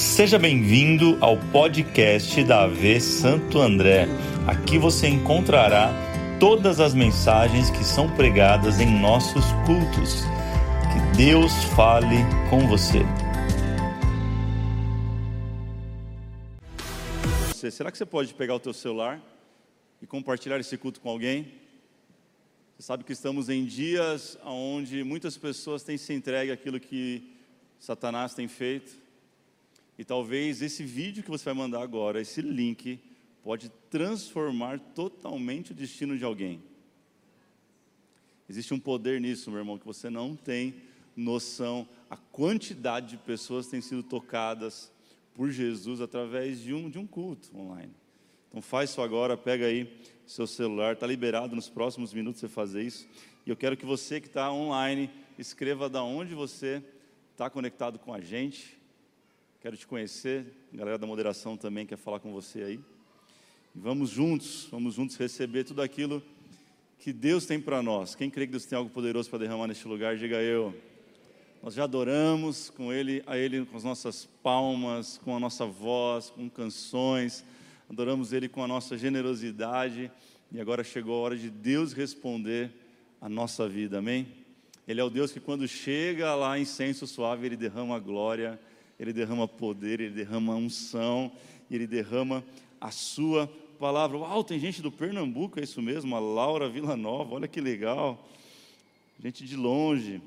Seja bem-vindo ao podcast da AV Santo André. Aqui você encontrará todas as mensagens que são pregadas em nossos cultos. Que Deus fale com você. Será que você pode pegar o teu celular e compartilhar esse culto com alguém? Você sabe que estamos em dias onde muitas pessoas têm se entregue àquilo que Satanás tem feito e talvez esse vídeo que você vai mandar agora, esse link, pode transformar totalmente o destino de alguém. Existe um poder nisso, meu irmão, que você não tem noção a quantidade de pessoas têm sido tocadas por Jesus através de um, de um culto online. Então faz isso agora, pega aí seu celular, está liberado nos próximos minutos você fazer isso. E eu quero que você que está online escreva da onde você está conectado com a gente Quero te conhecer, a galera da moderação também quer falar com você aí. E vamos juntos, vamos juntos receber tudo aquilo que Deus tem para nós. Quem crê que Deus tem algo poderoso para derramar neste lugar, diga eu. Nós já adoramos com ele, a ele com as nossas palmas, com a nossa voz, com canções. Adoramos ele com a nossa generosidade. E agora chegou a hora de Deus responder a nossa vida. Amém? Ele é o Deus que quando chega lá incenso suave, ele derrama glória ele derrama poder, Ele derrama unção, Ele derrama a sua palavra. Uau, tem gente do Pernambuco, é isso mesmo? A Laura Villanova, olha que legal. Gente de longe.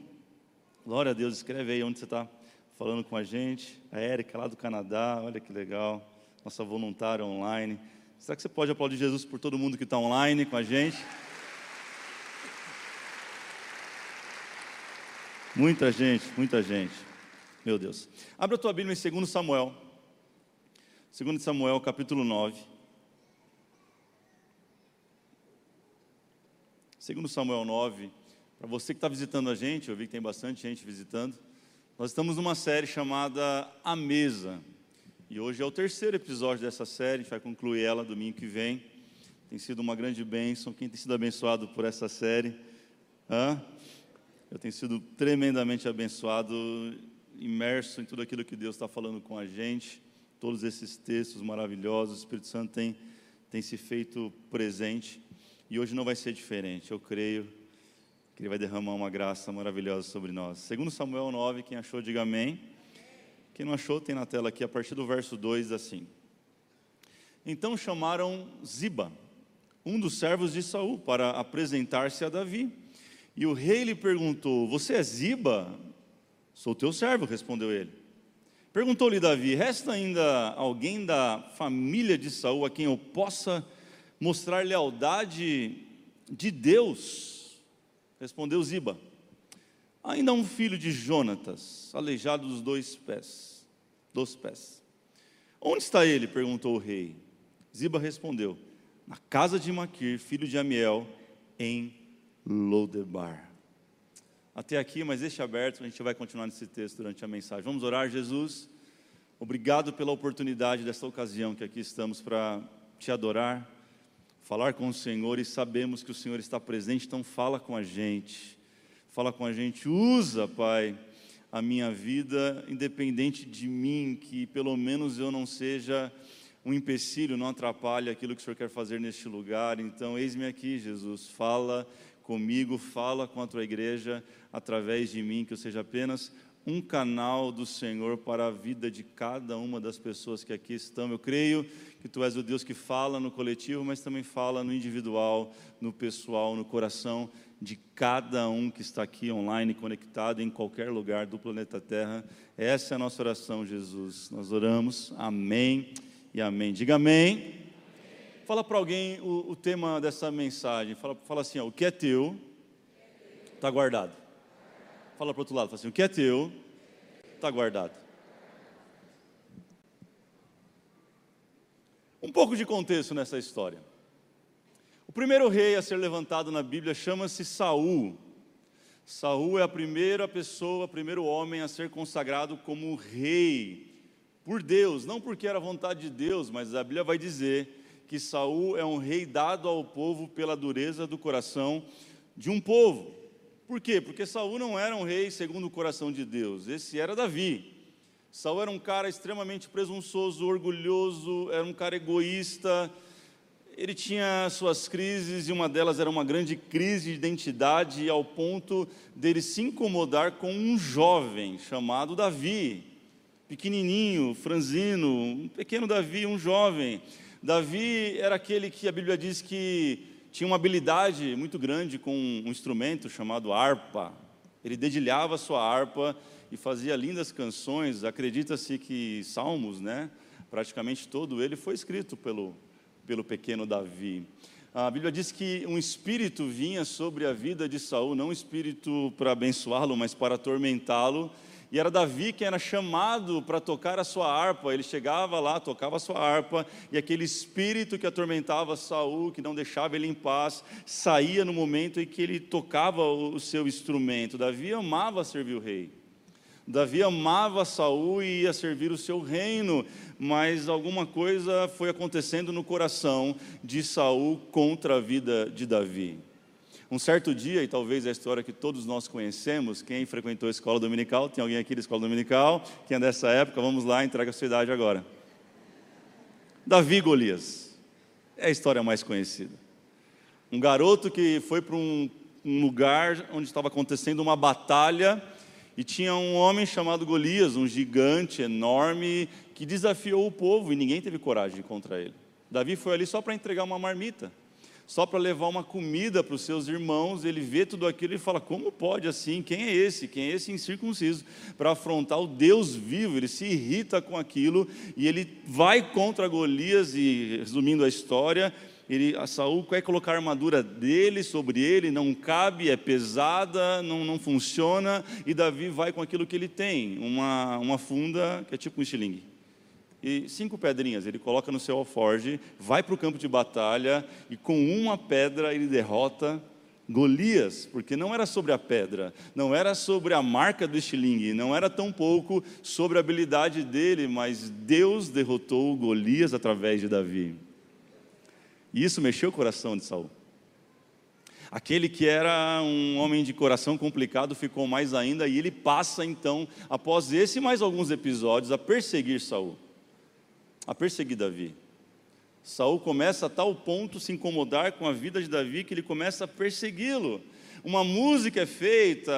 Glória a Deus, escreve aí onde você está falando com a gente. A Érica, lá do Canadá, olha que legal. Nossa voluntária online. Será que você pode aplaudir Jesus por todo mundo que está online com a gente? Muita gente, muita gente. Meu Deus. Abra a tua Bíblia em 2 Samuel. 2 Samuel, capítulo 9. 2 Samuel 9. Para você que está visitando a gente, eu vi que tem bastante gente visitando. Nós estamos numa série chamada A Mesa. E hoje é o terceiro episódio dessa série, a gente vai concluir ela domingo que vem. Tem sido uma grande bênção. Quem tem sido abençoado por essa série? Hã? Eu tenho sido tremendamente abençoado imerso em tudo aquilo que Deus está falando com a gente, todos esses textos maravilhosos, o Espírito Santo tem, tem se feito presente e hoje não vai ser diferente, eu creio que Ele vai derramar uma graça maravilhosa sobre nós. Segundo Samuel 9, quem achou, diga amém. Quem não achou, tem na tela aqui, a partir do verso 2, assim. Então chamaram Ziba, um dos servos de Saul, para apresentar-se a Davi. E o rei lhe perguntou: Você é Ziba? Sou teu servo, respondeu ele. Perguntou-lhe Davi: Resta ainda alguém da família de Saul a quem eu possa mostrar lealdade de Deus? Respondeu Ziba: Ainda um filho de Jonatas, aleijado dos dois pés, dos pés. Onde está ele? perguntou o rei. Ziba respondeu: Na casa de Maquir, filho de Amiel, em Lodebar até aqui, mas deixe aberto, a gente vai continuar nesse texto durante a mensagem. Vamos orar, Jesus. Obrigado pela oportunidade desta ocasião que aqui estamos para te adorar, falar com o Senhor e sabemos que o Senhor está presente, então fala com a gente. Fala com a gente, usa, Pai, a minha vida, independente de mim, que pelo menos eu não seja um empecilho, não atrapalhe aquilo que o Senhor quer fazer neste lugar. Então, eis-me aqui, Jesus, fala comigo, fala com a tua igreja através de mim, que eu seja apenas um canal do Senhor para a vida de cada uma das pessoas que aqui estão. Eu creio que tu és o Deus que fala no coletivo, mas também fala no individual, no pessoal, no coração de cada um que está aqui online, conectado em qualquer lugar do planeta Terra. Essa é a nossa oração, Jesus. Nós oramos. Amém e amém. Diga amém. Fala para alguém o, o, tema dessa mensagem. Fala, fala assim: ó, o que é teu está guardado. Fala para outro lado, fala assim: o que é teu está guardado. Um pouco de contexto nessa história. O primeiro rei a ser levantado na Bíblia chama-se Saul. Saul é a primeira pessoa, o primeiro homem a ser consagrado como rei por Deus, não porque era vontade de Deus, mas a Bíblia vai dizer que Saul é um rei dado ao povo pela dureza do coração de um povo. Por quê? Porque Saul não era um rei segundo o coração de Deus, esse era Davi. Saul era um cara extremamente presunçoso, orgulhoso, era um cara egoísta. Ele tinha suas crises e uma delas era uma grande crise de identidade ao ponto dele se incomodar com um jovem chamado Davi, pequenininho, franzino, um pequeno Davi, um jovem. Davi era aquele que a Bíblia diz que tinha uma habilidade muito grande com um instrumento chamado harpa. Ele dedilhava sua harpa e fazia lindas canções. Acredita-se que Salmos, né, praticamente todo ele foi escrito pelo, pelo pequeno Davi. A Bíblia diz que um espírito vinha sobre a vida de Saul, não um espírito para abençoá-lo, mas para atormentá-lo. E era Davi quem era chamado para tocar a sua harpa. Ele chegava lá, tocava a sua harpa, e aquele espírito que atormentava Saul, que não deixava ele em paz, saía no momento em que ele tocava o seu instrumento. Davi amava servir o rei. Davi amava Saul e ia servir o seu reino, mas alguma coisa foi acontecendo no coração de Saul contra a vida de Davi. Um certo dia, e talvez a história que todos nós conhecemos, quem frequentou a escola dominical, tem alguém aqui da escola dominical, quem é dessa época, vamos lá, entrega a sua idade agora. Davi Golias, é a história mais conhecida. Um garoto que foi para um, um lugar onde estava acontecendo uma batalha e tinha um homem chamado Golias, um gigante enorme, que desafiou o povo e ninguém teve coragem contra ele. Davi foi ali só para entregar uma marmita só para levar uma comida para os seus irmãos, ele vê tudo aquilo e fala: como pode assim? Quem é esse? Quem é esse incircunciso? Para afrontar o Deus vivo, ele se irrita com aquilo e ele vai contra Golias. E resumindo a história, ele, a Saul quer colocar a armadura dele sobre ele, não cabe, é pesada, não, não funciona, e Davi vai com aquilo que ele tem, uma, uma funda que é tipo um estilingue e cinco pedrinhas. Ele coloca no seu alforge, vai para o campo de batalha e com uma pedra ele derrota Golias, porque não era sobre a pedra, não era sobre a marca do estilingue, não era tão pouco sobre a habilidade dele, mas Deus derrotou Golias através de Davi. E isso mexeu o coração de Saul. Aquele que era um homem de coração complicado ficou mais ainda, e ele passa então, após esse e mais alguns episódios, a perseguir Saul a perseguir Davi. Saul começa a tal ponto se incomodar com a vida de Davi que ele começa a persegui-lo. Uma música é feita,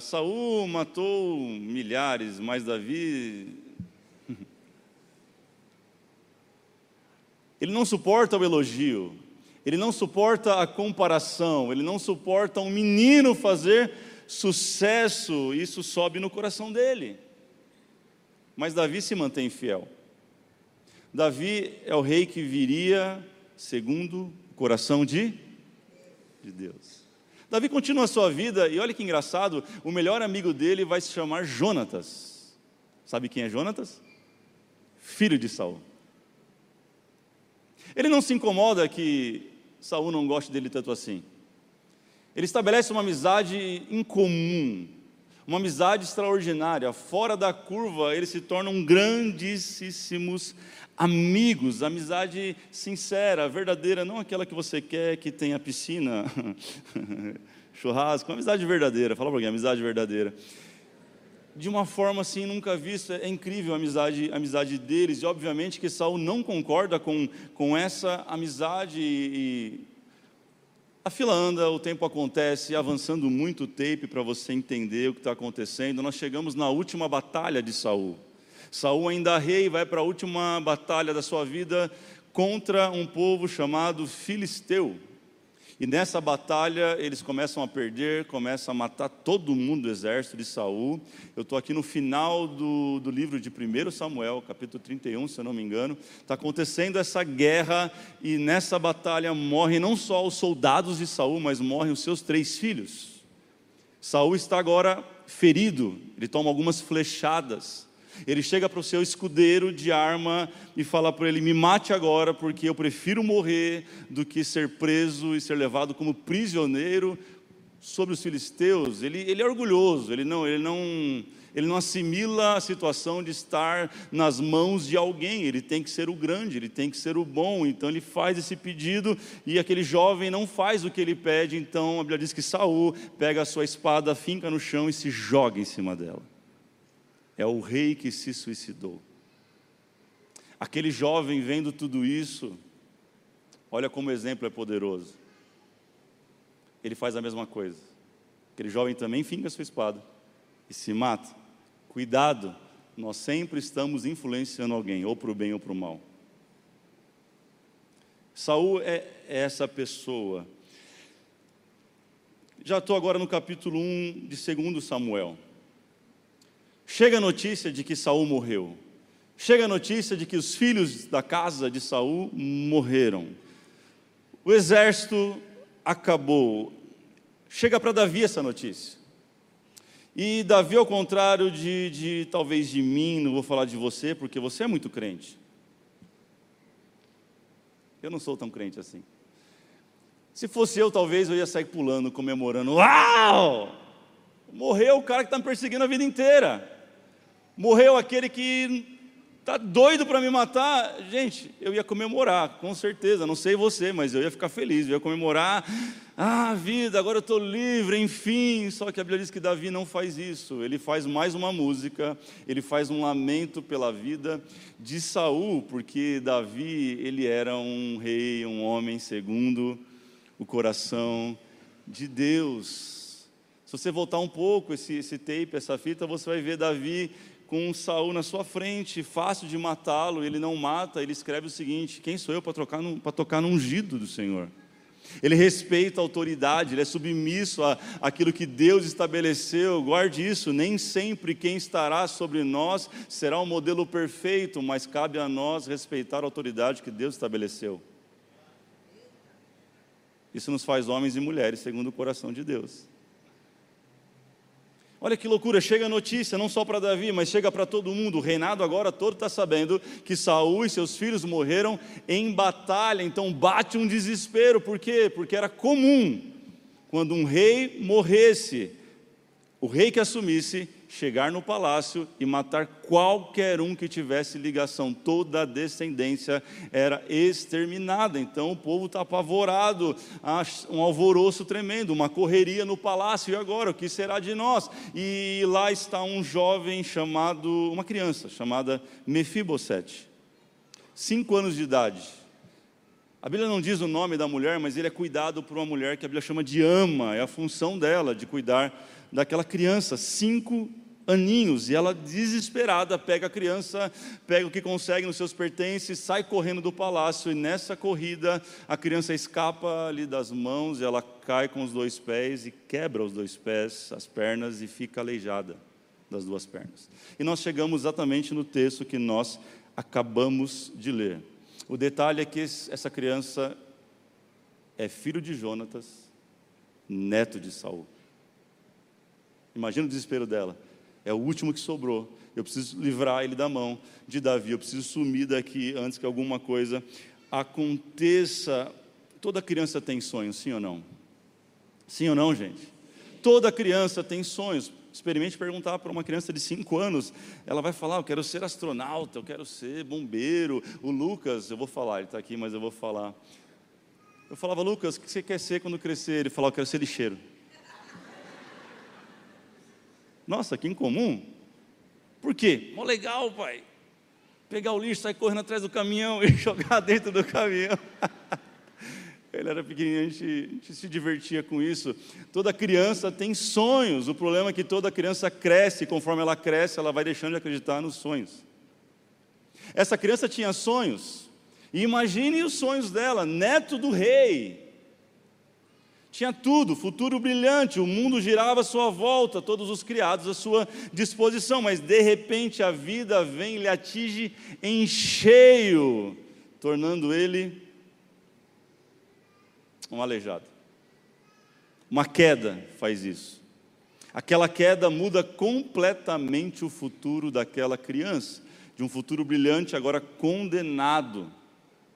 Saul matou milhares, mas Davi Ele não suporta o elogio, ele não suporta a comparação, ele não suporta um menino fazer sucesso, isso sobe no coração dele. Mas Davi se mantém fiel. Davi é o rei que viria segundo o coração de, de Deus. Davi continua a sua vida e olha que engraçado, o melhor amigo dele vai se chamar Jonatas. Sabe quem é Jonatas? Filho de Saul. Ele não se incomoda que Saul não goste dele tanto assim. Ele estabelece uma amizade incomum, uma amizade extraordinária. Fora da curva, eles se tornam grandíssimos amigos, amizade sincera, verdadeira, não aquela que você quer que tenha piscina, churrasco, amizade verdadeira. Fala para alguém, amizade verdadeira. De uma forma assim nunca vista, é incrível a amizade, a amizade deles, e obviamente que Saul não concorda com, com essa amizade e, a fila anda, o tempo acontece, avançando muito o tape para você entender o que está acontecendo. Nós chegamos na última batalha de Saul. Saul ainda rei vai para a última batalha da sua vida contra um povo chamado Filisteu. E nessa batalha eles começam a perder, começam a matar todo mundo do exército de Saul. Eu estou aqui no final do, do livro de 1 Samuel, capítulo 31, se eu não me engano. Está acontecendo essa guerra e nessa batalha morrem não só os soldados de Saul, mas morrem os seus três filhos. Saul está agora ferido, ele toma algumas flechadas. Ele chega para o seu escudeiro de arma e fala para ele: Me mate agora, porque eu prefiro morrer do que ser preso e ser levado como prisioneiro sobre os filisteus. Ele, ele é orgulhoso, ele não, ele, não, ele não assimila a situação de estar nas mãos de alguém. Ele tem que ser o grande, ele tem que ser o bom. Então ele faz esse pedido e aquele jovem não faz o que ele pede. Então a Bíblia diz que Saul pega a sua espada, finca no chão e se joga em cima dela. É o rei que se suicidou. Aquele jovem vendo tudo isso, olha como o exemplo é poderoso. Ele faz a mesma coisa. Aquele jovem também finca sua espada e se mata. Cuidado, nós sempre estamos influenciando alguém, ou para o bem ou para o mal. Saul é essa pessoa. Já estou agora no capítulo 1 de 2 Samuel. Chega a notícia de que Saul morreu. Chega a notícia de que os filhos da casa de Saul morreram. O exército acabou. Chega para Davi essa notícia. E Davi, ao contrário de, de talvez de mim, não vou falar de você, porque você é muito crente. Eu não sou tão crente assim. Se fosse eu, talvez eu ia sair pulando, comemorando. Uau! Morreu o cara que está me perseguindo a vida inteira. Morreu aquele que está doido para me matar. Gente, eu ia comemorar, com certeza. Não sei você, mas eu ia ficar feliz. Eu ia comemorar. Ah, vida, agora eu estou livre, enfim. Só que a Bíblia diz que Davi não faz isso. Ele faz mais uma música, ele faz um lamento pela vida de Saul, porque Davi, ele era um rei, um homem segundo o coração de Deus. Se você voltar um pouco esse, esse tape, essa fita, você vai ver Davi com Saul na sua frente, fácil de matá-lo, ele não mata, ele escreve o seguinte: quem sou eu para tocar no, para tocar no ungido do Senhor? Ele respeita a autoridade, ele é submisso àquilo que Deus estabeleceu. Guarde isso, nem sempre quem estará sobre nós será o um modelo perfeito, mas cabe a nós respeitar a autoridade que Deus estabeleceu. Isso nos faz homens e mulheres segundo o coração de Deus. Olha que loucura, chega a notícia, não só para Davi, mas chega para todo mundo. O reinado agora todo está sabendo que Saul e seus filhos morreram em batalha. Então bate um desespero. Por quê? Porque era comum, quando um rei morresse, o rei que assumisse chegar no palácio e matar qualquer um que tivesse ligação, toda a descendência era exterminada. Então o povo está apavorado, um alvoroço tremendo, uma correria no palácio. E agora, o que será de nós? E lá está um jovem chamado, uma criança chamada Mefibosete, cinco anos de idade. A Bíblia não diz o nome da mulher, mas ele é cuidado por uma mulher que a Bíblia chama de ama, é a função dela de cuidar daquela criança, cinco aninhos, e ela desesperada pega a criança, pega o que consegue nos seus pertences, sai correndo do palácio, e nessa corrida a criança escapa ali das mãos, e ela cai com os dois pés e quebra os dois pés, as pernas e fica aleijada das duas pernas. E nós chegamos exatamente no texto que nós acabamos de ler. O detalhe é que essa criança é filho de Jonatas, neto de Saul. Imagina o desespero dela é o último que sobrou. Eu preciso livrar ele da mão de Davi. Eu preciso sumir daqui antes que alguma coisa aconteça. Toda criança tem sonhos, sim ou não? Sim ou não, gente? Toda criança tem sonhos. Experimente perguntar para uma criança de 5 anos. Ela vai falar: Eu quero ser astronauta, eu quero ser bombeiro. O Lucas, eu vou falar, ele está aqui, mas eu vou falar. Eu falava, Lucas, o que você quer ser quando crescer? Ele falava: Eu quero ser lixeiro. Nossa, que incomum. Por quê? Mó legal, pai. Pegar o lixo, sair correndo atrás do caminhão e jogar dentro do caminhão. Ele era pequenininho, a gente, a gente, se divertia com isso. Toda criança tem sonhos. O problema é que toda criança cresce, conforme ela cresce, ela vai deixando de acreditar nos sonhos. Essa criança tinha sonhos. E imagine os sonhos dela, neto do rei. Tinha tudo, futuro brilhante, o mundo girava à sua volta, todos os criados à sua disposição, mas de repente a vida vem e lhe atinge em cheio, tornando ele um aleijado. Uma queda faz isso. Aquela queda muda completamente o futuro daquela criança, de um futuro brilhante agora condenado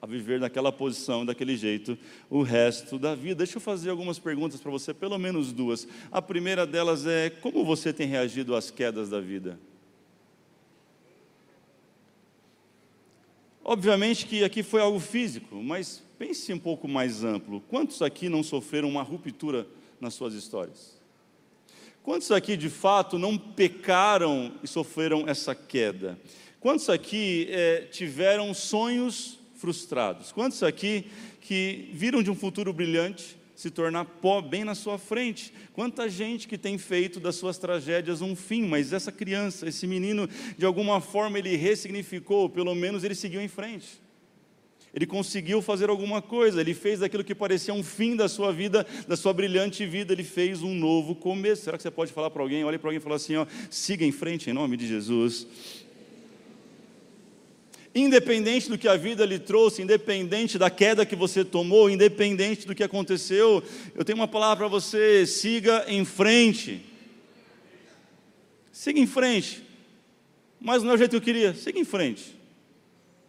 a viver naquela posição, daquele jeito, o resto da vida. Deixa eu fazer algumas perguntas para você, pelo menos duas. A primeira delas é: como você tem reagido às quedas da vida? Obviamente que aqui foi algo físico, mas pense um pouco mais amplo. Quantos aqui não sofreram uma ruptura nas suas histórias? Quantos aqui de fato não pecaram e sofreram essa queda? Quantos aqui é, tiveram sonhos frustrados? Quantos aqui que viram de um futuro brilhante se tornar pó bem na sua frente? Quanta gente que tem feito das suas tragédias um fim, mas essa criança, esse menino, de alguma forma ele ressignificou, pelo menos ele seguiu em frente ele conseguiu fazer alguma coisa, ele fez aquilo que parecia um fim da sua vida, da sua brilhante vida, ele fez um novo começo. Será que você pode falar para alguém, olhe para alguém e falar assim, ó, siga em frente em nome de Jesus. Independente do que a vida lhe trouxe, independente da queda que você tomou, independente do que aconteceu, eu tenho uma palavra para você: siga em frente. Siga em frente. Mas não é o jeito que eu queria, siga em frente.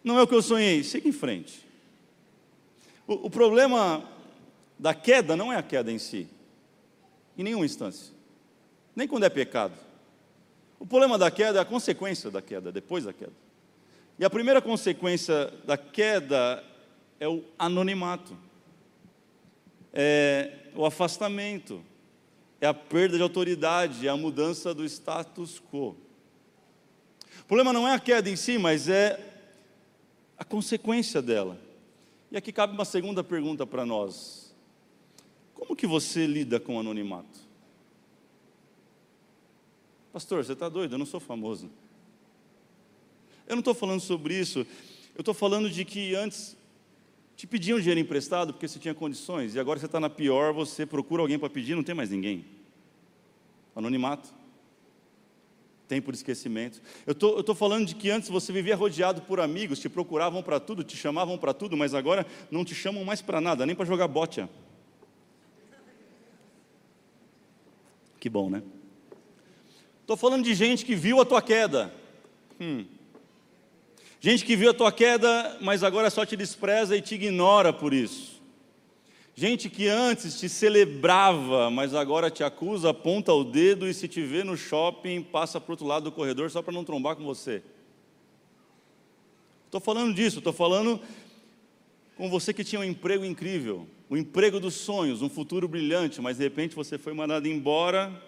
Não é o que eu sonhei, siga em frente. O, o problema da queda não é a queda em si, em nenhuma instância, nem quando é pecado. O problema da queda é a consequência da queda, depois da queda. E a primeira consequência da queda é o anonimato, é o afastamento, é a perda de autoridade, é a mudança do status quo. O problema não é a queda em si, mas é a consequência dela. E aqui cabe uma segunda pergunta para nós. Como que você lida com o anonimato? Pastor, você está doido? Eu não sou famoso. Eu não estou falando sobre isso. Eu estou falando de que antes te pediam dinheiro emprestado porque você tinha condições, e agora você está na pior, você procura alguém para pedir, não tem mais ninguém. Anonimato tempo de esquecimento. Eu estou falando de que antes você vivia rodeado por amigos, te procuravam para tudo, te chamavam para tudo, mas agora não te chamam mais para nada, nem para jogar bote. Que bom, né? Estou falando de gente que viu a tua queda. Hum. Gente que viu a tua queda, mas agora só te despreza e te ignora por isso. Gente que antes te celebrava, mas agora te acusa, aponta o dedo e se te vê no shopping, passa para o outro lado do corredor só para não trombar com você. Estou falando disso, estou falando com você que tinha um emprego incrível, o um emprego dos sonhos, um futuro brilhante, mas de repente você foi mandado embora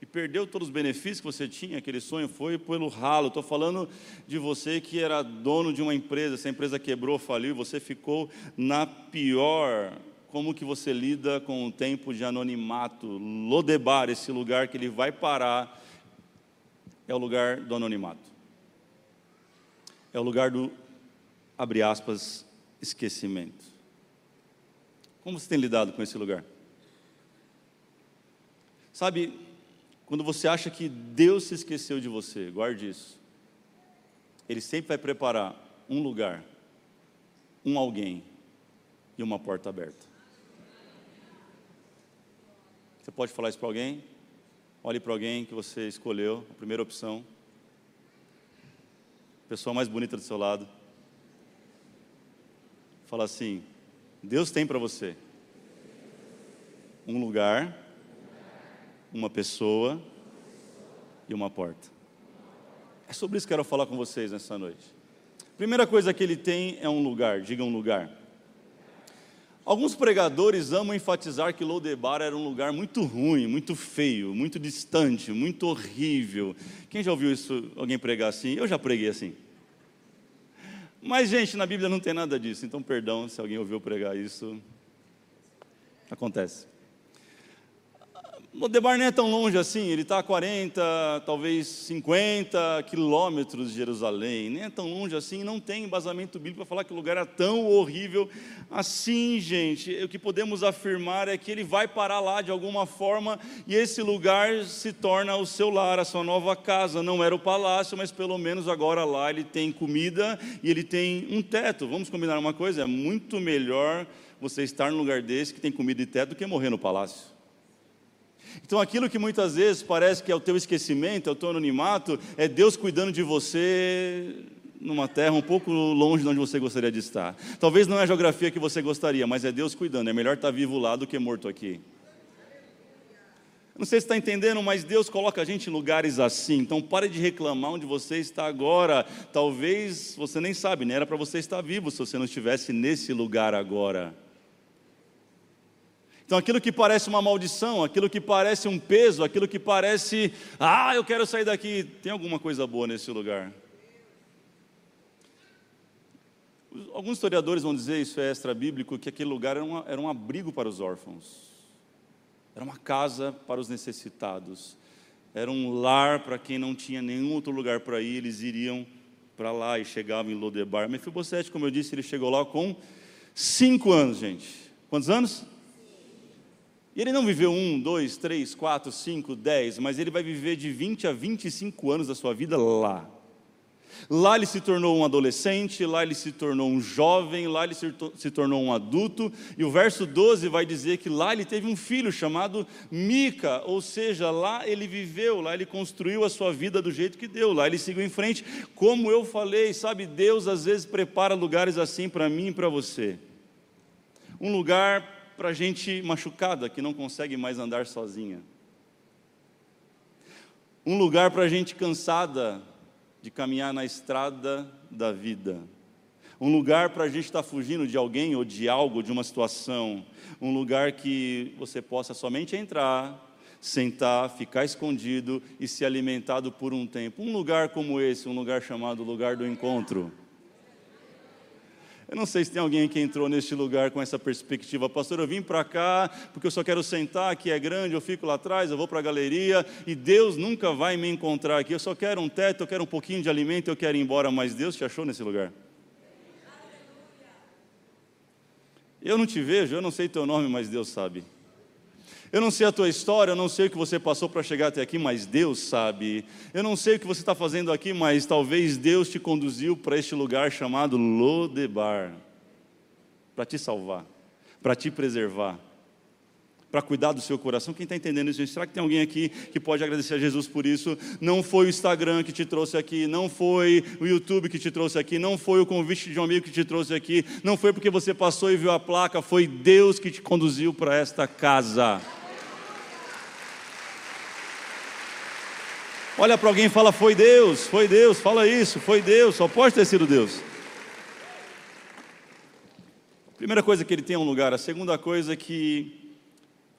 e perdeu todos os benefícios que você tinha, aquele sonho foi pelo ralo. Estou falando de você que era dono de uma empresa, essa empresa quebrou, faliu, você ficou na pior como que você lida com o tempo de anonimato. Lodebar, esse lugar que ele vai parar, é o lugar do anonimato. É o lugar do, abre aspas, esquecimento. Como você tem lidado com esse lugar? Sabe, quando você acha que Deus se esqueceu de você, guarde isso. Ele sempre vai preparar um lugar, um alguém e uma porta aberta. Você pode falar isso para alguém? Olhe para alguém que você escolheu, a primeira opção. Pessoa mais bonita do seu lado. Fala assim: Deus tem para você um lugar, uma pessoa e uma porta. É sobre isso que eu quero falar com vocês nessa noite. Primeira coisa que ele tem é um lugar, diga um lugar. Alguns pregadores amam enfatizar que Lodebar era um lugar muito ruim, muito feio, muito distante, muito horrível. Quem já ouviu isso, alguém pregar assim? Eu já preguei assim. Mas, gente, na Bíblia não tem nada disso, então perdão se alguém ouviu pregar isso. Acontece. Lodebar não é tão longe assim, ele está a 40, talvez 50 quilômetros de Jerusalém, nem é tão longe assim, não tem embasamento bíblico para falar que o lugar é tão horrível assim, gente. O que podemos afirmar é que ele vai parar lá de alguma forma e esse lugar se torna o seu lar, a sua nova casa. Não era o palácio, mas pelo menos agora lá ele tem comida e ele tem um teto. Vamos combinar uma coisa? É muito melhor você estar num lugar desse que tem comida e teto do que morrer no palácio. Então, aquilo que muitas vezes parece que é o teu esquecimento, é o teu anonimato, é Deus cuidando de você numa terra um pouco longe de onde você gostaria de estar. Talvez não é a geografia que você gostaria, mas é Deus cuidando. É melhor estar vivo lá do que morto aqui. Não sei se está entendendo, mas Deus coloca a gente em lugares assim. Então pare de reclamar onde você está agora. Talvez você nem sabe, nem era para você estar vivo se você não estivesse nesse lugar agora. Então, aquilo que parece uma maldição, aquilo que parece um peso, aquilo que parece, ah, eu quero sair daqui, tem alguma coisa boa nesse lugar. Alguns historiadores vão dizer, isso é extra-bíblico, que aquele lugar era, uma, era um abrigo para os órfãos, era uma casa para os necessitados, era um lar para quem não tinha nenhum outro lugar para ir, eles iriam para lá e chegavam em Lodebar. Mefibosete, como eu disse, ele chegou lá com cinco anos, gente. Quantos anos? E ele não viveu um, dois, três, quatro, cinco, dez, mas ele vai viver de 20 a 25 anos da sua vida lá. Lá ele se tornou um adolescente, lá ele se tornou um jovem, lá ele se, tornou um adulto, e o verso 12 vai dizer que lá ele teve um filho chamado Mica, ou seja, lá ele viveu, lá ele construiu a sua vida do jeito que deu, lá ele seguiu em frente. Como eu falei, sabe, Deus às vezes prepara lugares assim para mim e para você. Um lugar para gente machucada que não consegue mais andar sozinha. Um lugar para gente cansada de caminhar na estrada da vida. Um lugar para a gente estar tá fugindo de alguém ou de algo, de uma situação. Um lugar que você possa somente entrar, sentar, ficar escondido e se alimentado por um tempo. Um lugar como esse, um lugar chamado lugar do encontro. Eu não sei se tem alguém que entrou neste lugar com essa perspectiva, pastor. Eu vim para cá porque eu só quero sentar, aqui é grande, eu fico lá atrás, eu vou para a galeria e Deus nunca vai me encontrar aqui. Eu só quero um teto, eu quero um pouquinho de alimento, eu quero ir embora, mas Deus te achou nesse lugar. Eu não te vejo, eu não sei teu nome, mas Deus sabe. Eu não sei a tua história, eu não sei o que você passou para chegar até aqui, mas Deus sabe. Eu não sei o que você está fazendo aqui, mas talvez Deus te conduziu para este lugar chamado Lodebar para te salvar, para te preservar, para cuidar do seu coração. Quem está entendendo isso? Será que tem alguém aqui que pode agradecer a Jesus por isso? Não foi o Instagram que te trouxe aqui, não foi o YouTube que te trouxe aqui, não foi o convite de um amigo que te trouxe aqui, não foi porque você passou e viu a placa, foi Deus que te conduziu para esta casa. Olha para alguém e fala: Foi Deus, foi Deus, fala isso, foi Deus, só pode ter sido Deus. Primeira coisa que ele tem é um lugar, a segunda coisa que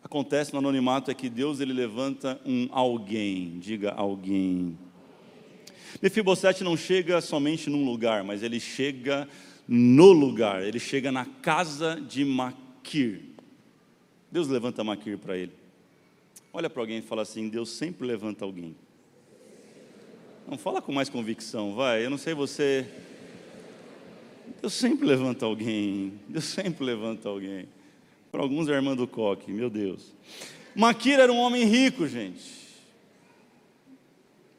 acontece no anonimato é que Deus ele levanta um alguém, diga alguém. Mefibosete não chega somente num lugar, mas ele chega no lugar, ele chega na casa de Maquir. Deus levanta Maquir para ele. Olha para alguém e fala assim: Deus sempre levanta alguém. Não fala com mais convicção, vai. Eu não sei você. Deus sempre levanta alguém. Deus sempre levanta alguém. Para alguns é irmã do coque, meu Deus. Maquira era um homem rico, gente.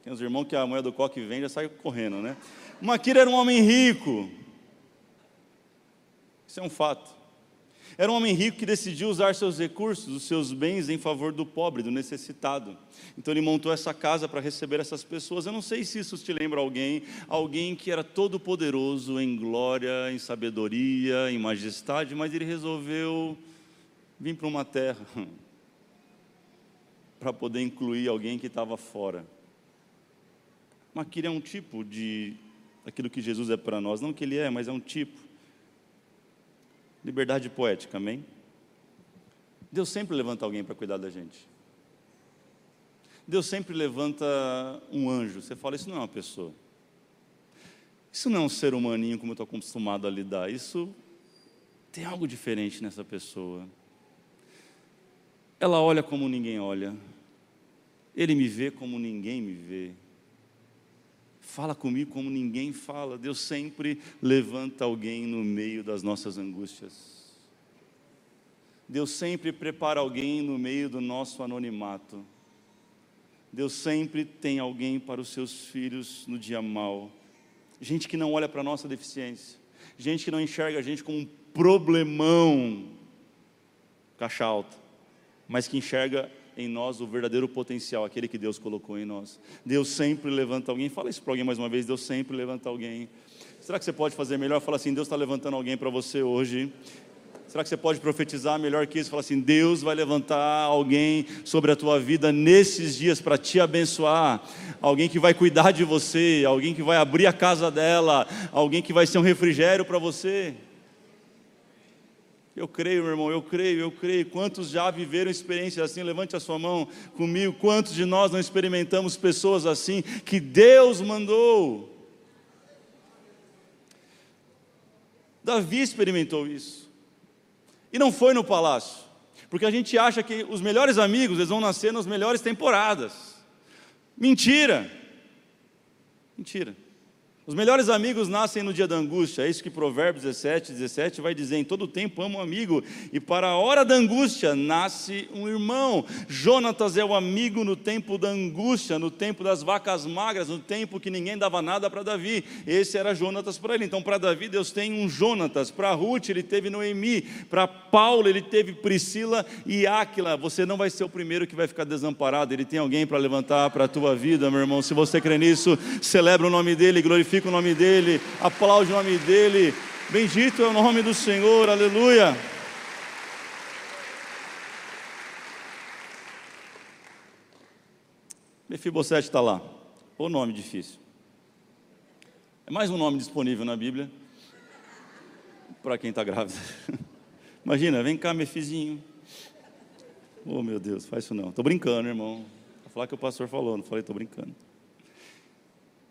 Tem uns irmãos que a mulher do coque vem já sai correndo, né? Maquira era um homem rico. Isso é um fato. Era um homem rico que decidiu usar seus recursos, os seus bens em favor do pobre, do necessitado. Então ele montou essa casa para receber essas pessoas. Eu não sei se isso te lembra alguém, alguém que era todo poderoso em glória, em sabedoria, em majestade, mas ele resolveu vir para uma terra para poder incluir alguém que estava fora. Maquira é um tipo de aquilo que Jesus é para nós, não que ele é, mas é um tipo. Liberdade poética, amém? Deus sempre levanta alguém para cuidar da gente. Deus sempre levanta um anjo. Você fala, isso não é uma pessoa. Isso não é um ser humaninho como eu estou acostumado a lidar. Isso tem algo diferente nessa pessoa. Ela olha como ninguém olha. Ele me vê como ninguém me vê fala comigo como ninguém fala. Deus sempre levanta alguém no meio das nossas angústias. Deus sempre prepara alguém no meio do nosso anonimato. Deus sempre tem alguém para os seus filhos no dia mal. Gente que não olha para a nossa deficiência. Gente que não enxerga a gente como um problemão, caixa alta, mas que enxerga em nós o verdadeiro potencial, aquele que Deus colocou em nós. Deus sempre levanta alguém. Fala isso para alguém mais uma vez. Deus sempre levanta alguém. Será que você pode fazer melhor? Fala assim: Deus está levantando alguém para você hoje. Será que você pode profetizar melhor que isso? Fala assim: Deus vai levantar alguém sobre a tua vida nesses dias para te abençoar. Alguém que vai cuidar de você, alguém que vai abrir a casa dela, alguém que vai ser um refrigério para você. Eu creio, meu irmão, eu creio, eu creio. Quantos já viveram experiências assim? Levante a sua mão comigo. Quantos de nós não experimentamos pessoas assim que Deus mandou? Davi experimentou isso. E não foi no palácio. Porque a gente acha que os melhores amigos, eles vão nascer nas melhores temporadas. Mentira. Mentira. Os melhores amigos nascem no dia da angústia, é isso que Provérbios 17, 17 vai dizer: em todo tempo amo um amigo, e para a hora da angústia nasce um irmão. Jonatas é o amigo no tempo da angústia, no tempo das vacas magras, no tempo que ninguém dava nada para Davi. Esse era Jonatas para ele. Então, para Davi, Deus tem um Jonatas. Para Ruth, ele teve Noemi. Para Paulo, ele teve Priscila e Áquila. Você não vai ser o primeiro que vai ficar desamparado. Ele tem alguém para levantar para a tua vida, meu irmão. Se você crê nisso, celebra o nome dele, glorifica glorifica o nome dEle, aplaude o nome dEle. Bendito é o nome do Senhor, aleluia. Mefibosete está lá. O nome difícil. É mais um nome disponível na Bíblia. Para quem está grávida. Imagina, vem cá, Mefizinho. Oh, meu Deus, faz isso não. Estou brincando, irmão. Vou falar que o pastor falou, não falei, estou brincando.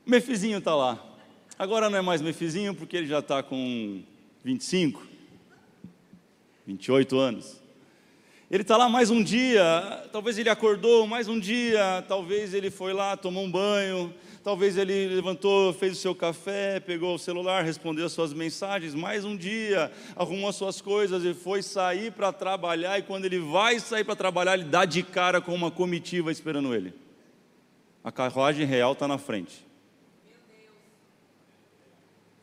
Mefizinho está lá. Agora não é mais Mefizinho porque ele já está com 25, 28 anos. Ele está lá mais um dia, talvez ele acordou mais um dia, talvez ele foi lá, tomou um banho, talvez ele levantou, fez o seu café, pegou o celular, respondeu as suas mensagens, mais um dia, arrumou as suas coisas e foi sair para trabalhar. E quando ele vai sair para trabalhar, ele dá de cara com uma comitiva esperando ele. A carruagem real está na frente.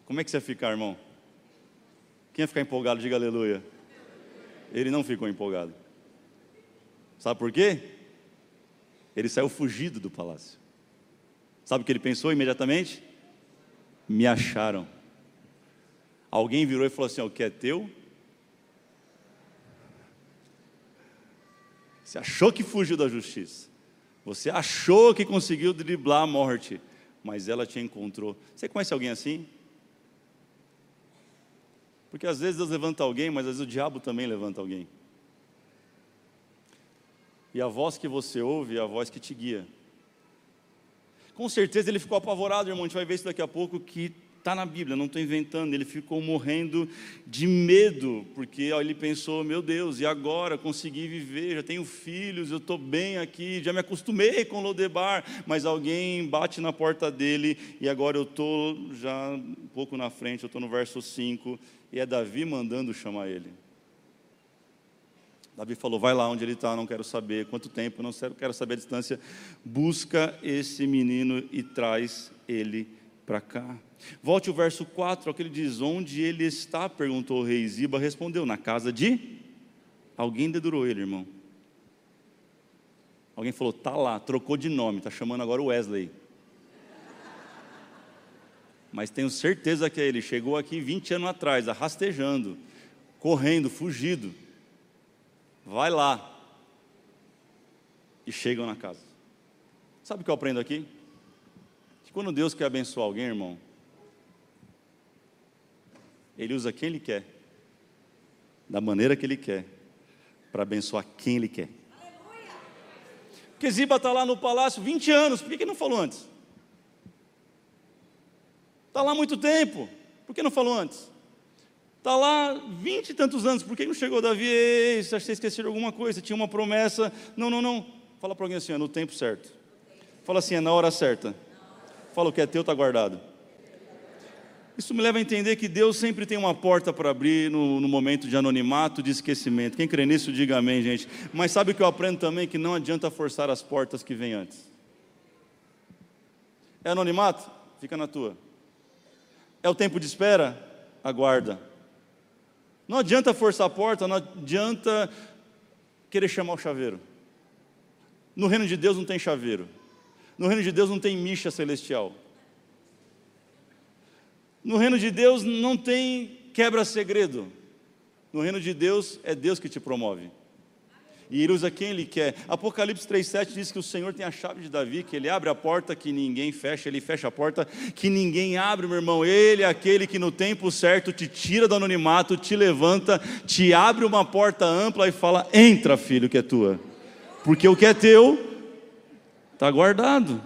Como é que você ia ficar, irmão? Quem ia ficar empolgado, diga aleluia. Ele não ficou empolgado. Sabe por quê? Ele saiu fugido do palácio. Sabe o que ele pensou imediatamente? Me acharam. Alguém virou e falou assim: O que é teu? Você achou que fugiu da justiça. Você achou que conseguiu driblar a morte. Mas ela te encontrou. Você conhece alguém assim? Porque às vezes Deus levanta alguém, mas às vezes o diabo também levanta alguém. E a voz que você ouve é a voz que te guia. Com certeza ele ficou apavorado, irmão. A gente vai ver isso daqui a pouco que está na Bíblia, não estou inventando. Ele ficou morrendo de medo, porque ó, ele pensou: meu Deus, e agora? Consegui viver, já tenho filhos, eu estou bem aqui, já me acostumei com Lodebar, mas alguém bate na porta dele e agora eu estou já um pouco na frente, eu estou no verso 5 e é Davi mandando chamar ele. Davi falou: Vai lá onde ele está, não quero saber quanto tempo, não quero saber a distância. Busca esse menino e traz ele para cá. Volte o verso 4, que ele diz: Onde ele está? perguntou o rei Ziba. Respondeu: Na casa de. Alguém dedurou ele, irmão. Alguém falou: Tá lá, trocou de nome, está chamando agora o Wesley mas tenho certeza que é ele. Chegou aqui 20 anos atrás, arrastejando, correndo, fugido. Vai lá. E chegam na casa. Sabe o que eu aprendo aqui? Que quando Deus quer abençoar alguém, irmão, Ele usa quem Ele quer, da maneira que Ele quer, para abençoar quem Ele quer. Porque Ziba está lá no palácio 20 anos, por que, que não falou antes? Está lá há muito tempo, por que não falou antes? Está lá vinte e tantos anos, por que não chegou Davi? Ei, você acha que esqueceram alguma coisa? Tinha uma promessa. Não, não, não. Fala para alguém assim, é no tempo certo. Fala assim, é na hora certa. Fala o que é teu, está guardado. Isso me leva a entender que Deus sempre tem uma porta para abrir no, no, momento de anonimato, de esquecimento. Quem crê nisso, diga amém, gente. Mas sabe o que eu aprendo também? Que não adianta forçar as portas que vêm antes. É anonimato? Fica na tua. É o tempo de espera? Aguarda. Não adianta forçar a porta, não adianta querer chamar o chaveiro. No reino de Deus não tem chaveiro. No reino de Deus não tem micha celestial. No reino de Deus não tem quebra-segredo. No reino de Deus é Deus que te promove. E ele usa quem ele quer. Apocalipse 3,7 diz que o Senhor tem a chave de Davi, que ele abre a porta que ninguém fecha, ele fecha a porta que ninguém abre, meu irmão. Ele é aquele que no tempo certo te tira do anonimato, te levanta, te abre uma porta ampla e fala: entra, filho, que é tua. Porque o que é teu está guardado.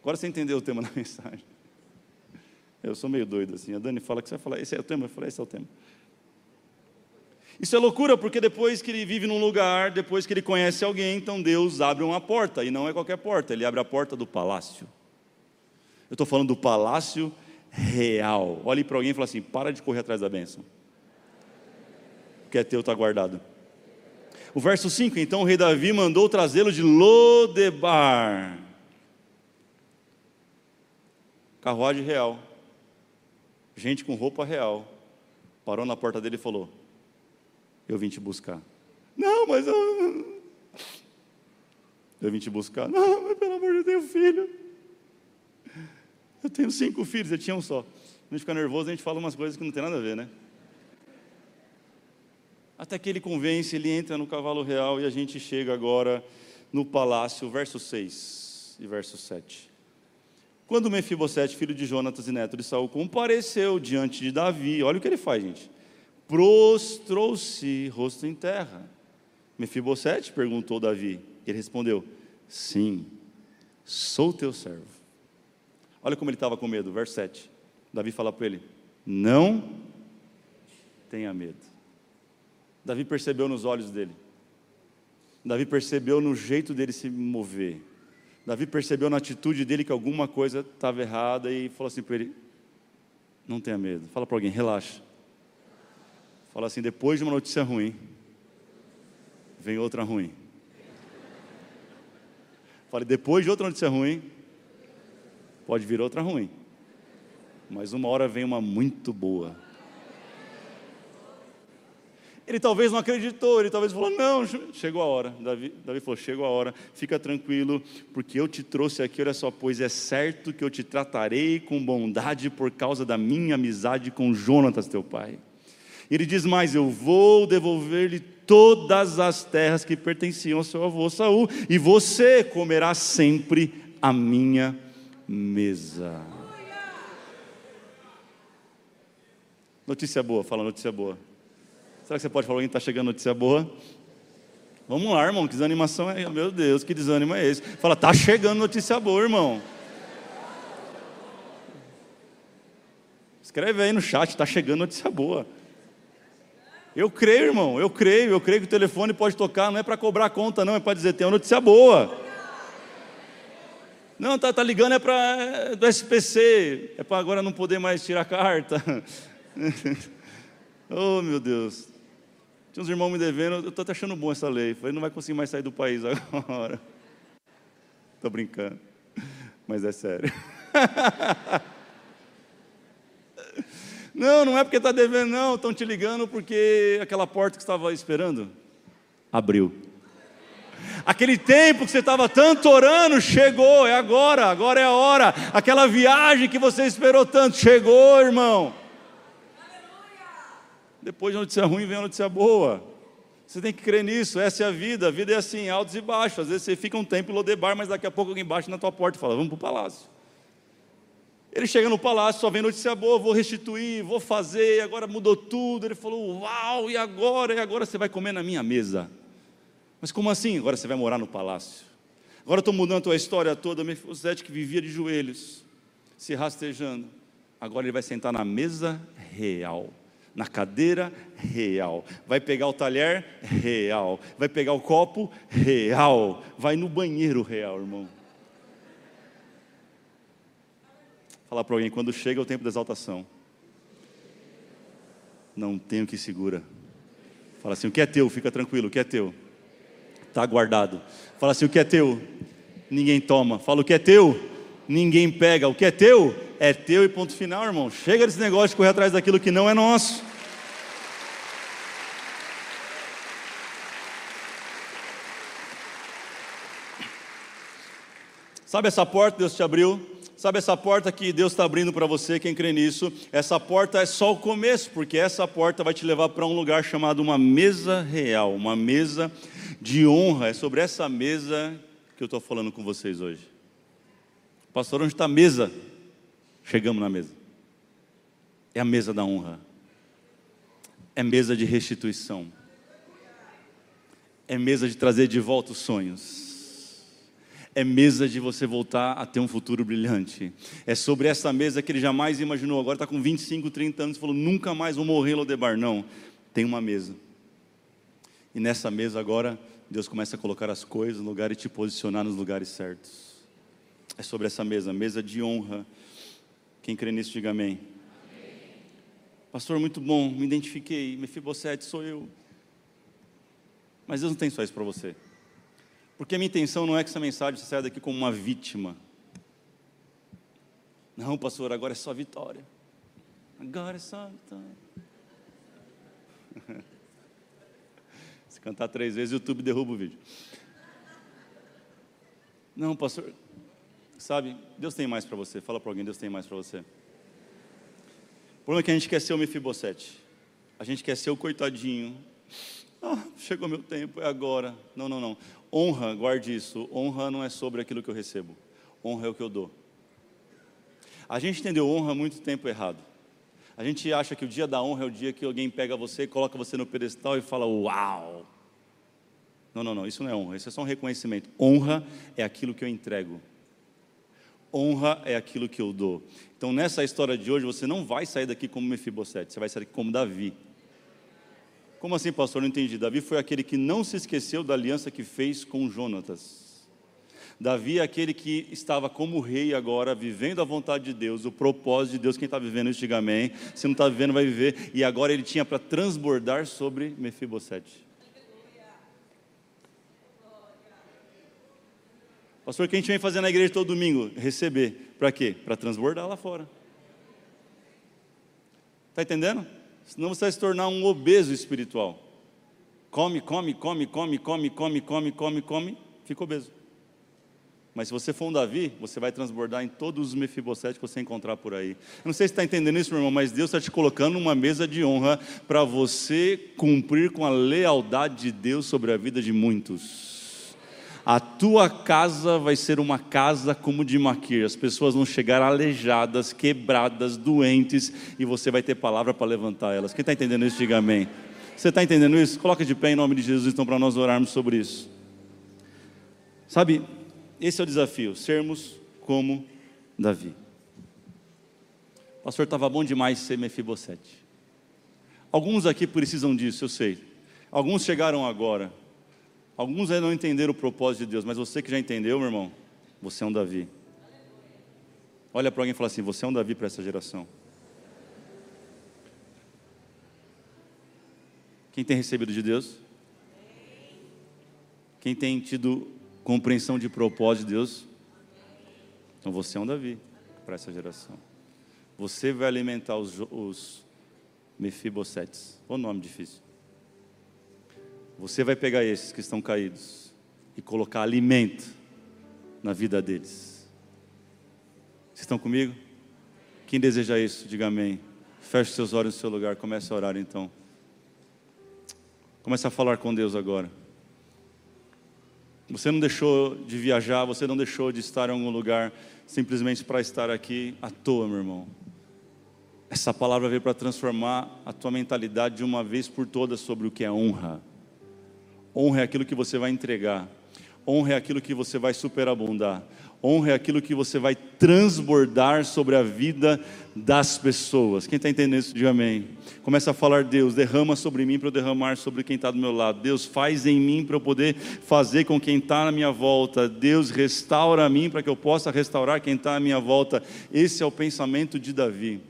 Agora você entendeu o tema da mensagem. Eu sou meio doido assim. A Dani fala que você vai falar, esse é o tema. Eu falei, esse é o tema. Isso é loucura, porque depois que ele vive num lugar, depois que ele conhece alguém, então Deus abre uma porta, e não é qualquer porta, ele abre a porta do palácio. Eu estou falando do palácio real. Olhe para alguém e fala assim: para de correr atrás da bênção. O que é teu está guardado. O verso 5: Então o rei Davi mandou trazê-lo de Lodebar, carruagem real, gente com roupa real, parou na porta dele e falou: Eu vim te buscar. Não, mas eu. Eu vim te buscar. Não, mas pelo amor de Deus, eu tenho filho. Eu tenho cinco filhos, eu tinha um só. A gente fica nervoso, a gente fala umas coisas que não tem nada a ver, né? Até que ele convence, ele entra no cavalo real e a gente chega agora no palácio, verso 6 e verso 7. Quando Mefibosete, filho de Jonatas e neto de Saul, compareceu diante de Davi, olha o que ele faz, gente. Prostrou-se, rosto em terra. Mefibosete perguntou Davi. Ele respondeu: Sim, sou teu servo. Olha como ele estava com medo, verso 7. Davi fala para ele: Não tenha medo. Davi percebeu nos olhos dele. Davi percebeu no jeito dele se mover. Davi percebeu na atitude dele que alguma coisa estava errada e falou assim para ele: Não tenha medo. Fala para alguém, relaxa. Fala assim: depois de uma notícia ruim, vem outra ruim. Fale, depois de outra notícia ruim, pode vir outra ruim. Mas uma hora vem uma muito boa. Ele talvez não acreditou, ele talvez falou: Não, chegou a hora. Davi, Davi falou: Chegou a hora, fica tranquilo, porque eu te trouxe aqui, olha só, pois é certo que eu te tratarei com bondade por causa da minha amizade com Jonatas, teu pai. Ele diz mais: Eu vou devolver-lhe todas as terras que pertenciam ao seu avô Saul, e você comerá sempre a minha mesa. Notícia boa, fala notícia boa. Será que você pode falar alguém está chegando notícia boa? Vamos lá, irmão, que desanimação é? Meu Deus, que desânimo é esse? Fala, tá chegando notícia boa, irmão. Escreve aí no chat, está chegando notícia boa. Eu creio, irmão, eu creio, eu creio que o telefone pode tocar, não é para cobrar conta, não, é para dizer, tem uma notícia boa. Não, tá, tá ligando é para é do SPC, é para agora não poder mais tirar carta. oh, meu Deus. Tinha uns irmãos me devendo, eu estou achando bom essa lei. Falei, não vai conseguir mais sair do país agora. Estou brincando, mas é sério. não, não é porque está devendo, não. Estão te ligando porque aquela porta que estava esperando abriu. Aquele tempo que você estava tanto orando chegou, é agora, agora é a hora. Aquela viagem que você esperou tanto chegou, irmão. Depois de notícia ruim vem a notícia boa. Você tem que crer nisso, essa é a vida. A vida é assim, altos e baixos. Às vezes você fica um tempo em Lodebar, mas daqui a pouco alguém bate na tua porta e fala: Vamos para o palácio. Ele chega no palácio, só vem notícia boa, vou restituir, vou fazer, agora mudou tudo. Ele falou: Uau, e agora? E agora você vai comer na minha mesa. Mas como assim? Agora você vai morar no palácio. Agora estou mudando a história toda. Mefisete que vivia de joelhos, se rastejando. Agora ele vai sentar na mesa real na cadeira real, vai pegar o talher real, vai pegar o copo real, vai no banheiro real, irmão. Falar para alguém, quando chega o tempo da exaltação, não tem o que segura. Fala assim, o que é teu, fica tranquilo, o que é teu, está guardado. Fala assim, o que é teu, ninguém toma. Fala, o que é teu, ninguém pega. O que é teu, é teu e ponto final, irmão. Chega desse negócio de correr atrás daquilo que não é nosso. Sabe essa porta que Deus te abriu? Sabe essa porta que Deus está abrindo para você, quem crê nisso? Essa porta é só o começo, porque essa porta vai te levar para um lugar chamado uma mesa real, uma mesa de honra. É sobre essa mesa que eu estou falando com vocês hoje. Pastor, onde está a mesa? Chegamos na mesa. É a mesa da honra. É mesa de restituição. É mesa de trazer de volta os sonhos é mesa de você voltar a ter um futuro brilhante. É sobre essa mesa que ele jamais imaginou. Agora está com 25, 30 anos e falou: nunca mais vou morrer, Lodebar. Não, tem uma mesa. E nessa mesa agora, Deus começa a colocar as coisas no lugar e te posicionar nos lugares certos. É sobre essa mesa, mesa de honra. Quem crê nisso, diga amém. amém. Pastor, muito bom, me identifiquei. Mefibosete sou eu. Mas Deus não tem só isso para você. Porque a minha intenção não é que essa mensagem saia daqui como uma vítima. Não, pastor, agora é só vitória. Agora é só vitória. Se cantar três vezes, o YouTube derruba o vídeo. Não, pastor, sabe, Deus tem mais para você. Fala para alguém, Deus tem mais para você. O problema é que a gente quer ser o Mefibosete. A gente quer ser o coitadinho. Ah, chegou meu tempo, é agora. Não, não, não. Honra, guarde isso. Honra não é sobre aquilo que eu recebo. Honra é o que eu dou. A gente entendeu honra muito tempo errado. A gente acha que o dia da honra é o dia que alguém pega você, coloca você no pedestal e fala uau. Não, não, não, isso não é honra, isso é só um reconhecimento. Honra é aquilo que eu entrego. Honra é aquilo que eu dou. Então, nessa história de hoje, você não vai sair daqui como Mefibosete, você vai sair daqui como Davi. Como assim, pastor? Não entendi. Davi foi aquele que não se esqueceu da aliança que fez com Jonatas. Davi é aquele que estava como rei agora, vivendo a vontade de Deus, o propósito de Deus. Quem está vivendo diga amém. Se não está vivendo, vai viver. E agora ele tinha para transbordar sobre Mefibosete. Pastor, o que a gente vem fazer na igreja todo domingo? Receber. Para quê? Para transbordar lá fora. Está entendendo? Senão você vai se tornar um obeso espiritual. Come, come, come, come, come, come, come, come, come, fica obeso. Mas se você for um Davi, você vai transbordar em todos os Mefibosete que você encontrar por aí. Eu não sei se está entendendo isso, meu irmão, mas Deus está te colocando numa mesa de honra para você cumprir com a lealdade de Deus sobre a vida de muitos a tua casa vai ser uma casa como de Maquir. As pessoas vão chegar aleijadas, quebradas, doentes, e você vai ter palavra para levantar elas. Quem está entendendo isso, diga amém. Você está entendendo isso? Coloca de pé em nome de Jesus, então, para nós orarmos sobre isso. Sabe, esse é o desafio, sermos como Davi. Pastor, estava bom demais ser Mefibosete. Alguns aqui precisam disso, eu sei. Alguns chegaram agora. Alguns ainda não entenderam o propósito de Deus, mas você que já entendeu, meu irmão, você é um Davi. Olha para alguém e fala assim: você é um Davi para essa geração. Quem tem recebido de Deus? Quem tem tido compreensão de propósito de Deus? Então você é um Davi para essa geração. Você vai alimentar os, os Mefibosetes. O nome difícil. Você vai pegar esses que estão caídos e colocar alimento na vida deles. Vocês estão comigo? Quem deseja isso, diga amém. Feche seus olhos no seu lugar, comece a orar então. Comece a falar com Deus agora. Você não deixou de viajar, você não deixou de estar em algum lugar simplesmente para estar aqui à toa, meu irmão. Essa palavra veio para transformar a tua mentalidade de uma vez por todas sobre o que é honra. Honra é aquilo que você vai entregar. Honra é aquilo que você vai superabundar. Honra é aquilo que você vai transbordar sobre a vida das pessoas. Quem está entendendo isso, diga amém. Começa a falar, Deus, derrama sobre mim para eu derramar sobre quem está do meu lado. Deus, faz em mim para eu poder fazer com quem está na minha volta. Deus, restaura a mim para que eu possa restaurar quem está à minha volta. Esse é o pensamento de Davi.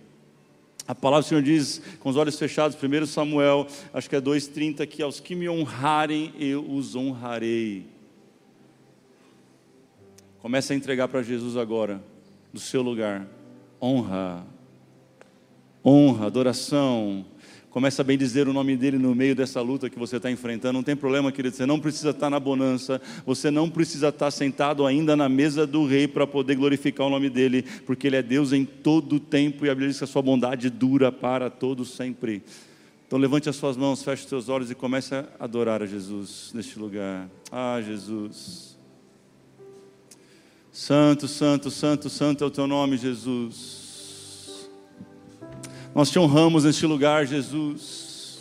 A palavra do Senhor diz, com os olhos fechados, 1 Samuel, acho que é 2,30, que aos que me honrarem, eu os honrarei. Comece a entregar para Jesus agora, do seu lugar, honra, honra, adoração. Começa a bem dizer o nome dele no meio dessa luta que você está enfrentando. Não tem problema, querido. Você não precisa estar na bonança. Você não precisa estar sentado ainda na mesa do rei para poder glorificar o nome dele, porque ele é Deus em todo o tempo e a Bíblia diz que a sua bondade dura para todo sempre. Então levante as suas mãos, feche os seus olhos e comece a adorar a Jesus neste lugar. Ah, Jesus. Santo, santo, santo, santo é o teu nome, Jesus. Nós te honramos neste lugar, Jesus.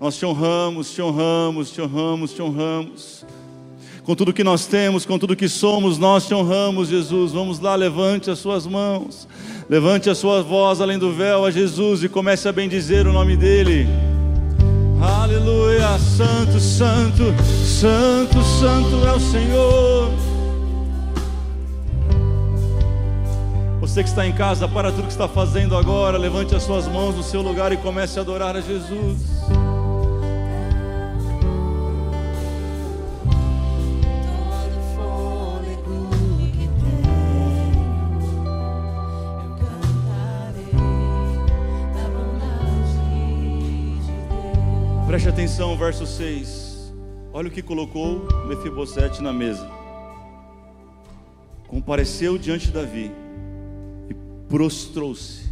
Nós te honramos, te honramos, te honramos, te honramos. Com tudo que nós temos, com tudo que somos, nós te honramos, Jesus. Vamos lá, levante as suas mãos, levante a sua voz além do véu a Jesus e comece a bendizer o nome dEle. Aleluia, Santo, Santo, Santo, Santo é o Senhor. Você que está em casa, para tudo que está fazendo agora, levante as suas mãos no seu lugar e comece a adorar a Jesus. Preste atenção, verso 6. Olha o que colocou Mefibosete na mesa. Compareceu diante de Davi prostrou-se,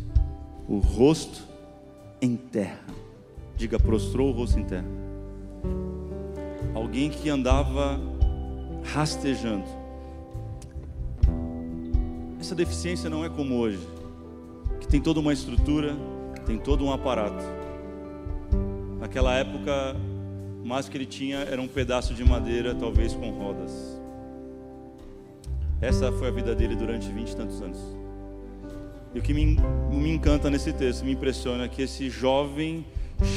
o rosto em terra. Diga, prostrou o rosto em terra. Alguém que andava rastejando. Essa deficiência não é como hoje, que tem toda uma estrutura, tem todo um aparato. Naquela época, o mais que ele tinha era um pedaço de madeira, talvez com rodas. Essa foi a vida dele durante vinte e tantos anos. E o que me, me encanta nesse texto, me impressiona, é que esse jovem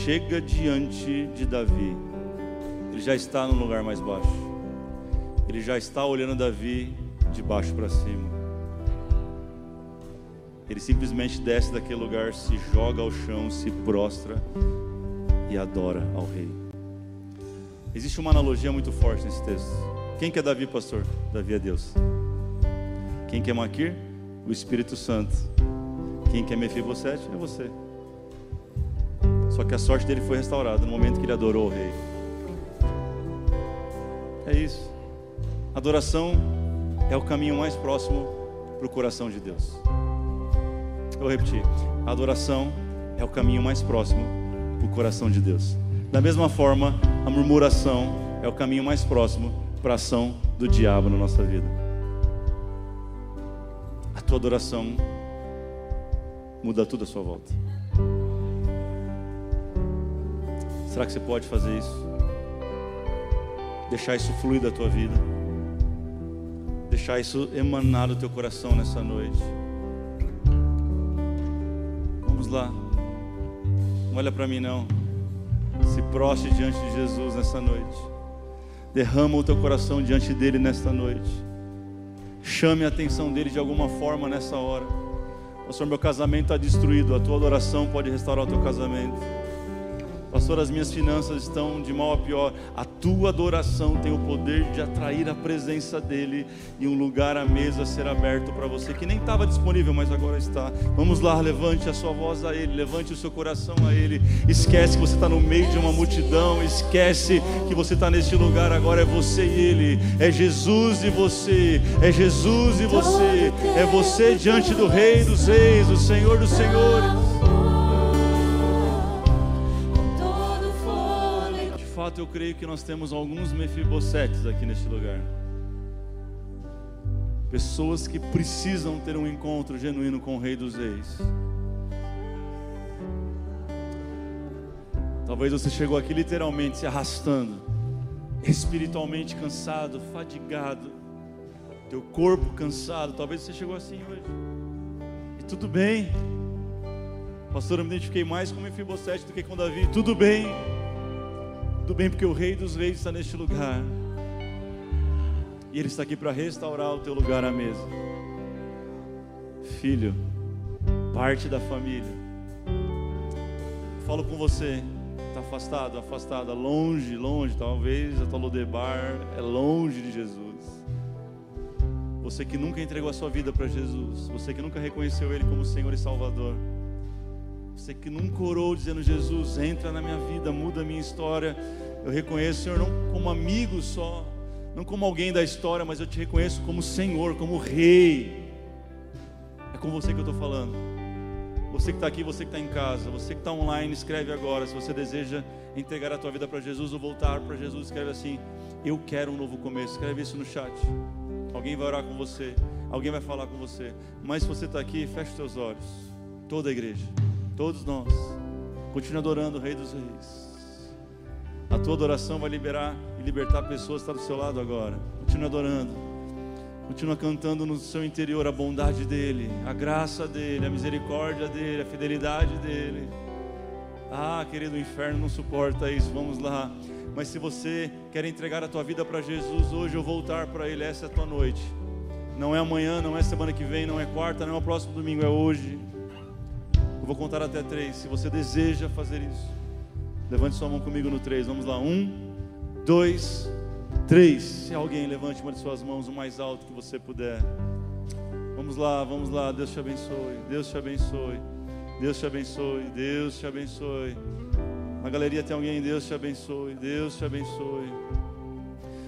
chega diante de Davi. Ele já está no lugar mais baixo. Ele já está olhando Davi de baixo para cima. Ele simplesmente desce daquele lugar, se joga ao chão, se prostra e adora ao rei. Existe uma analogia muito forte nesse texto. Quem que é Davi, pastor? Davi é Deus. Quem que é Maquir? O Espírito Santo. Quem quer Mefibosete é você. Só que a sorte dele foi restaurada no momento que ele adorou o rei. É isso. Adoração é o caminho mais próximo para o coração de Deus. Eu vou repetir. Adoração é o caminho mais próximo para o coração de Deus. Da mesma forma, a murmuração é o caminho mais próximo para a ação do diabo na nossa vida. Tua adoração muda tudo à sua volta. Será que você pode fazer isso? Deixar isso fluir da tua vida. Deixar isso emanar do teu coração nessa noite. Vamos lá. Não olha para mim não. Se proste diante de Jesus nessa noite. Derrama o teu coração diante dele nesta noite. Chame a atenção dele de alguma forma nessa hora. Pastor, meu casamento está destruído. A tua adoração pode restaurar o teu casamento. Pastor, as minhas finanças estão de mal a pior. A tua adoração tem o poder de atrair a presença dEle e um lugar à mesa ser aberto para você que nem estava disponível, mas agora está. Vamos lá, levante a sua voz a Ele, levante o seu coração a Ele. Esquece que você está no meio de uma multidão, esquece que você está neste lugar agora. É você e Ele, é Jesus e você, é Jesus e você, é você diante do Rei dos Reis, do Senhor dos Senhores. Fato, eu creio que nós temos alguns mefibosetes aqui neste lugar. Pessoas que precisam ter um encontro genuíno com o Rei dos Reis. Talvez você chegou aqui literalmente se arrastando, espiritualmente cansado, fadigado, teu corpo cansado. Talvez você chegou assim hoje. E tudo bem. Pastor, eu me identifiquei mais com Mefibosete do que com Davi. Tudo bem. Tudo bem, porque o Rei dos Reis está neste lugar. E Ele está aqui para restaurar o teu lugar à mesa. Filho, parte da família. Falo com você, está afastado, afastada, longe, longe. Talvez a tua Lodebar é longe de Jesus. Você que nunca entregou a sua vida para Jesus, você que nunca reconheceu Ele como Senhor e Salvador. Você que nunca orou dizendo: Jesus, entra na minha vida, muda a minha história. Eu reconheço o Senhor não como amigo só, não como alguém da história, mas eu te reconheço como Senhor, como Rei. É com você que eu estou falando. Você que está aqui, você que está em casa, você que está online, escreve agora. Se você deseja entregar a tua vida para Jesus ou voltar para Jesus, escreve assim: Eu quero um novo começo. Escreve isso no chat. Alguém vai orar com você, alguém vai falar com você. Mas se você está aqui, feche seus olhos. Toda a igreja, todos nós, continue adorando o Rei dos Reis. A tua adoração vai liberar e libertar pessoas que estão do seu lado agora. Continue adorando. Continua cantando no seu interior a bondade dEle, a graça dEle, a misericórdia dEle, a fidelidade dEle. Ah, querido, o inferno não suporta isso, vamos lá. Mas se você quer entregar a tua vida para Jesus hoje ou voltar para Ele, essa é a tua noite. Não é amanhã, não é semana que vem, não é quarta, não é o próximo domingo, é hoje. Vou contar até três. Se você deseja fazer isso, levante sua mão comigo no três. Vamos lá, um, dois, Três, se alguém levante uma de suas mãos o mais alto que você puder. Vamos lá, vamos lá. Deus te abençoe. Deus te abençoe. Deus te abençoe. Deus te abençoe. Na galeria tem alguém. Deus te abençoe. Deus te abençoe.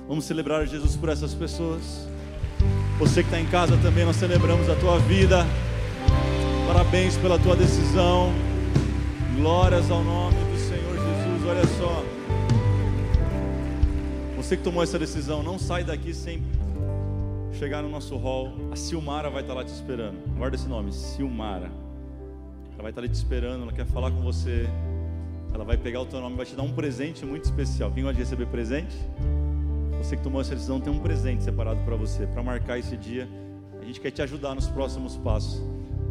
Vamos celebrar Jesus por essas pessoas. Você que está em casa também, nós celebramos a tua vida. Parabéns pela tua decisão. Glórias ao nome do Senhor Jesus. Olha só. Você que tomou essa decisão, não sai daqui sem chegar no nosso hall. A Silmara vai estar lá te esperando. Guarda esse nome, Silmara. Ela vai estar ali te esperando, ela quer falar com você. Ela vai pegar o teu nome, vai te dar um presente muito especial. Quem gosta de receber presente? Você que tomou essa decisão tem um presente separado para você, para marcar esse dia. A gente quer te ajudar nos próximos passos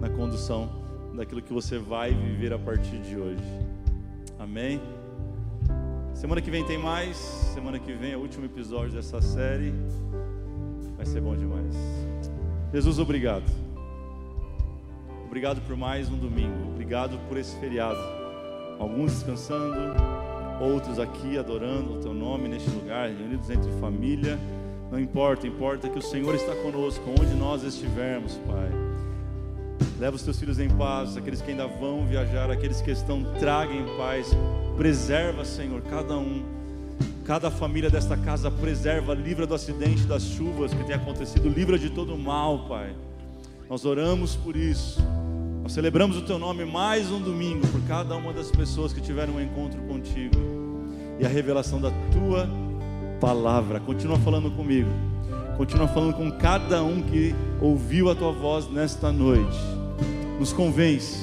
na condução daquilo que você vai viver a partir de hoje. Amém? Semana que vem tem mais. Semana que vem é o último episódio dessa série. Vai ser bom demais. Jesus, obrigado. Obrigado por mais um domingo. Obrigado por esse feriado. Alguns descansando, outros aqui adorando o teu nome neste lugar, reunidos entre família. Não importa, importa que o Senhor está conosco, onde nós estivermos, Pai. Leva os teus filhos em paz, aqueles que ainda vão viajar, aqueles que estão, traga em paz. Preserva, Senhor, cada um. Cada família desta casa preserva, livra do acidente, das chuvas que tem acontecido, livra de todo mal, Pai. Nós oramos por isso. Nós celebramos o Teu nome mais um domingo por cada uma das pessoas que tiveram um encontro contigo e a revelação da Tua palavra. Continua falando comigo. Continua falando com cada um que ouviu a Tua voz nesta noite nos convence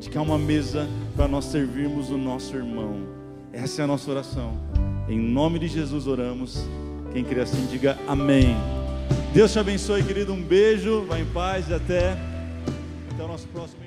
de que há uma mesa para nós servirmos o nosso irmão. Essa é a nossa oração. Em nome de Jesus oramos. Quem crê assim, diga amém. Deus te abençoe, querido. Um beijo, vá em paz e até, até o nosso próximo.